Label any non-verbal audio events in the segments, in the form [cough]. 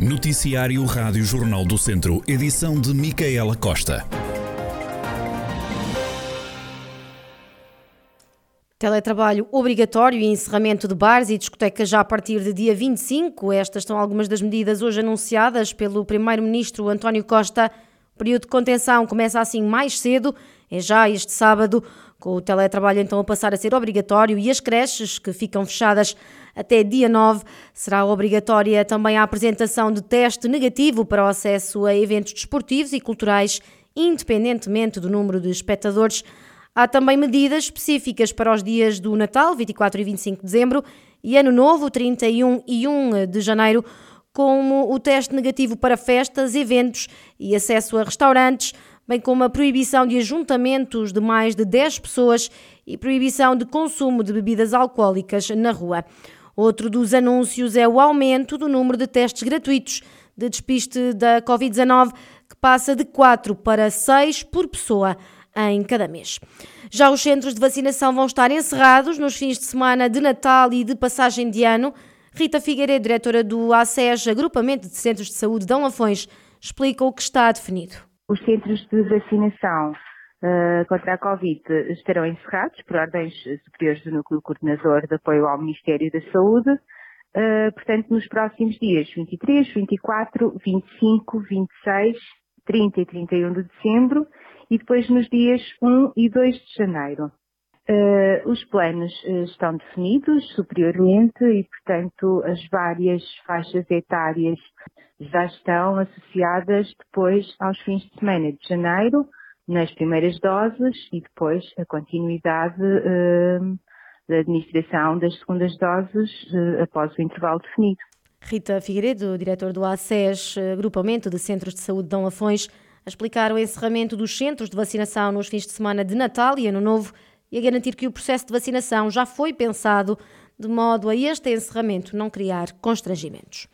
Noticiário Rádio Jornal do Centro, edição de Micaela Costa. Teletrabalho obrigatório e encerramento de bares e discotecas já a partir de dia 25. Estas são algumas das medidas hoje anunciadas pelo Primeiro-Ministro António Costa. O período de contenção começa assim mais cedo, é já este sábado, com o teletrabalho então a passar a ser obrigatório e as creches que ficam fechadas até dia 9 será obrigatória também a apresentação de teste negativo para o acesso a eventos desportivos e culturais, independentemente do número de espectadores. Há também medidas específicas para os dias do Natal, 24 e 25 de dezembro, e Ano Novo, 31 e 1 de janeiro, como o teste negativo para festas, eventos e acesso a restaurantes, bem como a proibição de ajuntamentos de mais de 10 pessoas e proibição de consumo de bebidas alcoólicas na rua. Outro dos anúncios é o aumento do número de testes gratuitos de despiste da Covid-19, que passa de 4 para 6 por pessoa em cada mês. Já os centros de vacinação vão estar encerrados nos fins de semana de Natal e de passagem de ano. Rita Figueiredo, diretora do ACES, Agrupamento de Centros de Saúde de Lafões, explica o que está definido. Os centros de vacinação uh, contra a Covid estarão encerrados por ordens superiores do Núcleo Coordenador de Apoio ao Ministério da Saúde. Uh, portanto, nos próximos dias 23, 24, 25, 26, 30 e 31 de dezembro e depois nos dias 1 e 2 de janeiro. Uh, os planos uh, estão definidos superiormente e, portanto, as várias faixas etárias já estão associadas depois aos fins de semana de janeiro, nas primeiras doses e depois a continuidade uh, da administração das segundas doses após o intervalo definido. Rita Figueiredo, diretor do ACES, Agrupamento de Centros de Saúde de Dom Lafões, a explicar o encerramento dos centros de vacinação nos fins de semana de Natal e Ano Novo e a garantir que o processo de vacinação já foi pensado de modo a este encerramento não criar constrangimentos.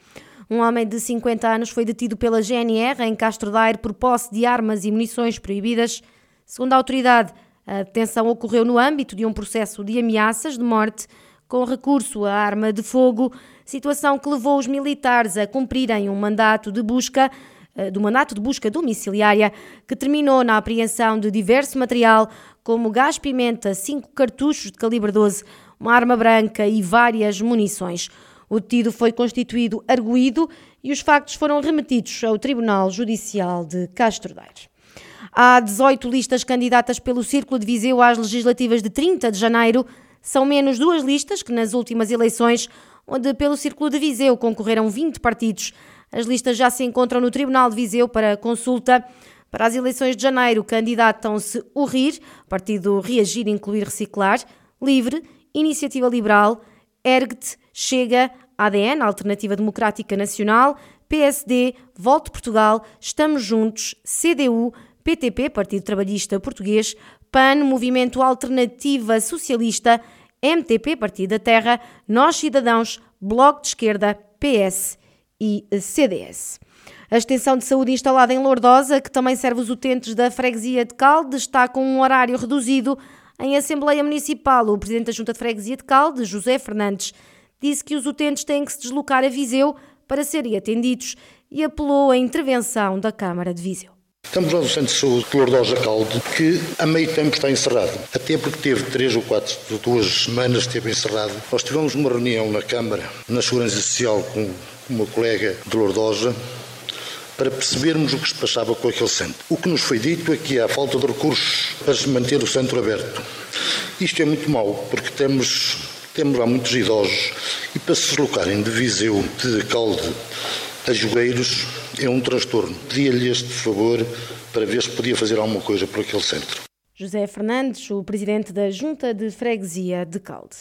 Um homem de 50 anos foi detido pela GNR em Castro Daire por posse de armas e munições proibidas. Segundo a autoridade, a detenção ocorreu no âmbito de um processo de ameaças de morte com recurso à arma de fogo, situação que levou os militares a cumprirem um mandato de busca eh, do mandato de busca domiciliária, que terminou na apreensão de diverso material, como gás-pimenta, cinco cartuchos de calibre 12, uma arma branca e várias munições. O detido foi constituído arguído e os factos foram remetidos ao Tribunal Judicial de Castro Daire. Há 18 listas candidatas pelo Círculo de Viseu às legislativas de 30 de janeiro. São menos duas listas que nas últimas eleições, onde pelo Círculo de Viseu concorreram 20 partidos. As listas já se encontram no Tribunal de Viseu para consulta. Para as eleições de janeiro, candidatam-se o RIR, Partido Reagir, Incluir, Reciclar, Livre, Iniciativa Liberal, ERGT, Chega, ADN, Alternativa Democrática Nacional, PSD, Volte Portugal, Estamos Juntos, CDU, PTP, Partido Trabalhista Português, PAN, Movimento Alternativa Socialista, MTP, Partido da Terra, Nós Cidadãos, Bloco de Esquerda, PS e CDS. A extensão de saúde instalada em Lourdosa, que também serve os utentes da freguesia de Calde, está com um horário reduzido. Em Assembleia Municipal, o Presidente da Junta de Freguesia de Calde, José Fernandes, disse que os utentes têm que se deslocar a Viseu para serem atendidos e apelou à intervenção da Câmara de Viseu. Estamos lá no Centro de Saúde de Lourdosa Calde, que a meio tempo está encerrado. Até porque teve três ou quatro, duas semanas esteve encerrado. Nós tivemos uma reunião na Câmara, na Segurança Social, com uma colega de Lourdosa, para percebermos o que se passava com aquele centro. O que nos foi dito é que há falta de recursos para se manter o centro aberto. Isto é muito mau, porque temos, temos lá muitos idosos e para se deslocarem de Viseu, de Calde a Jogueiros, é um transtorno. Pedia-lhe este favor para ver se podia fazer alguma coisa por aquele centro. José Fernandes, o presidente da Junta de Freguesia de Calde.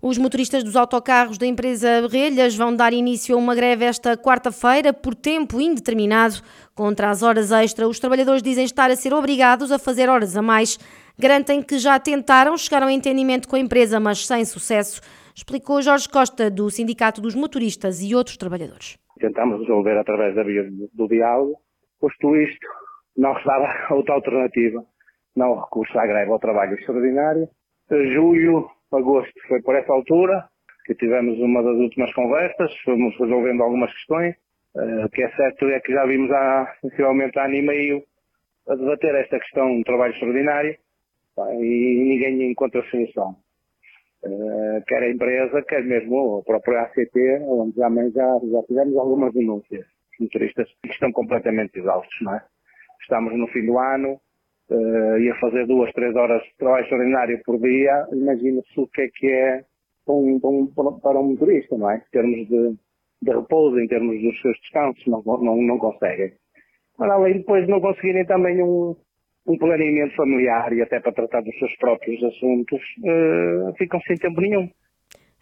Os motoristas dos autocarros da empresa Relhas vão dar início a uma greve esta quarta-feira por tempo indeterminado. Contra as horas extra, os trabalhadores dizem estar a ser obrigados a fazer horas a mais. Garantem que já tentaram chegar ao entendimento com a empresa, mas sem sucesso, explicou Jorge Costa, do Sindicato dos Motoristas e outros trabalhadores. Tentámos resolver através da via do diálogo, posto isto, não restava [laughs] outra alternativa, não recurso à greve ao trabalho extraordinário. Julho agosto foi por essa altura que tivemos uma das últimas conversas, fomos resolvendo algumas questões. O que é certo é que já vimos há sensivelmente há ano e meio a debater esta questão do trabalho extraordinário e ninguém encontra solução. Uh, quer a empresa, quer mesmo o próprio ACT, onde já, já, já tivemos algumas denúncias. Os motoristas estão completamente exaustos, não é? Estamos no fim do ano, uh, e a fazer duas, três horas de trabalho extraordinário por dia, imagina-se o que é que é para um, para um motorista, não é? Em termos de, de repouso, em termos dos seus descansos, não, não, não conseguem. Mas além de depois não conseguirem também um, um planeamento familiar e até para tratar dos seus próprios assuntos, uh, ficam sem tempo nenhum.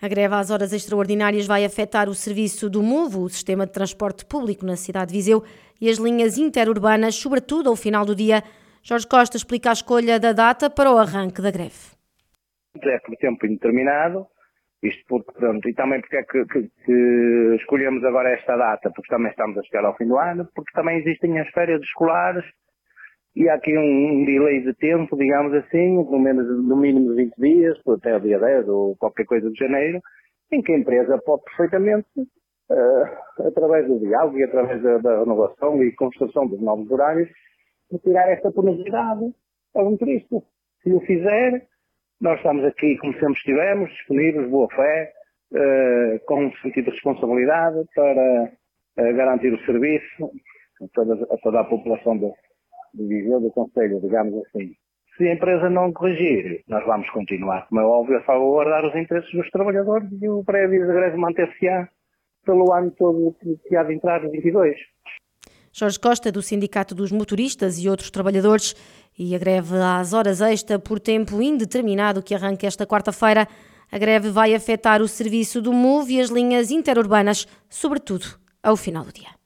A greve às horas extraordinárias vai afetar o serviço do MOVO, o sistema de transporte público na cidade de Viseu, e as linhas interurbanas, sobretudo ao final do dia. Jorge Costa explica a escolha da data para o arranque da greve. É por tempo indeterminado, isto porque, pronto, e também porque é que, que, que, escolhemos agora esta data, porque também estamos a chegar ao fim do ano, porque também existem as férias escolares e há aqui um, um delay de tempo, digamos assim, no, menos, no mínimo 20 dias, até o dia 10 ou qualquer coisa de janeiro, em que a empresa pode perfeitamente, uh, através do diálogo e através da, da, renovação e construção dos novos horários, retirar esta penalidade ao motorista. Se o fizer, nós estamos aqui, como sempre estivemos, disponíveis, boa fé, uh, com um sentido de responsabilidade para uh, garantir o serviço a toda, a toda a população do, de Viseu do Conselho, digamos assim. Se a empresa não corrigir, nós vamos continuar, como é óbvio, a salvaguardar os interesses dos trabalhadores e o pré-aviso de greve manter-se-á pelo ano todo que há de entrar 22. Jorge Costa, do Sindicato dos Motoristas e outros trabalhadores, e a greve às horas extra por tempo indeterminado que arranca esta quarta-feira. A greve vai afetar o serviço do MOVE e as linhas interurbanas, sobretudo ao final do dia.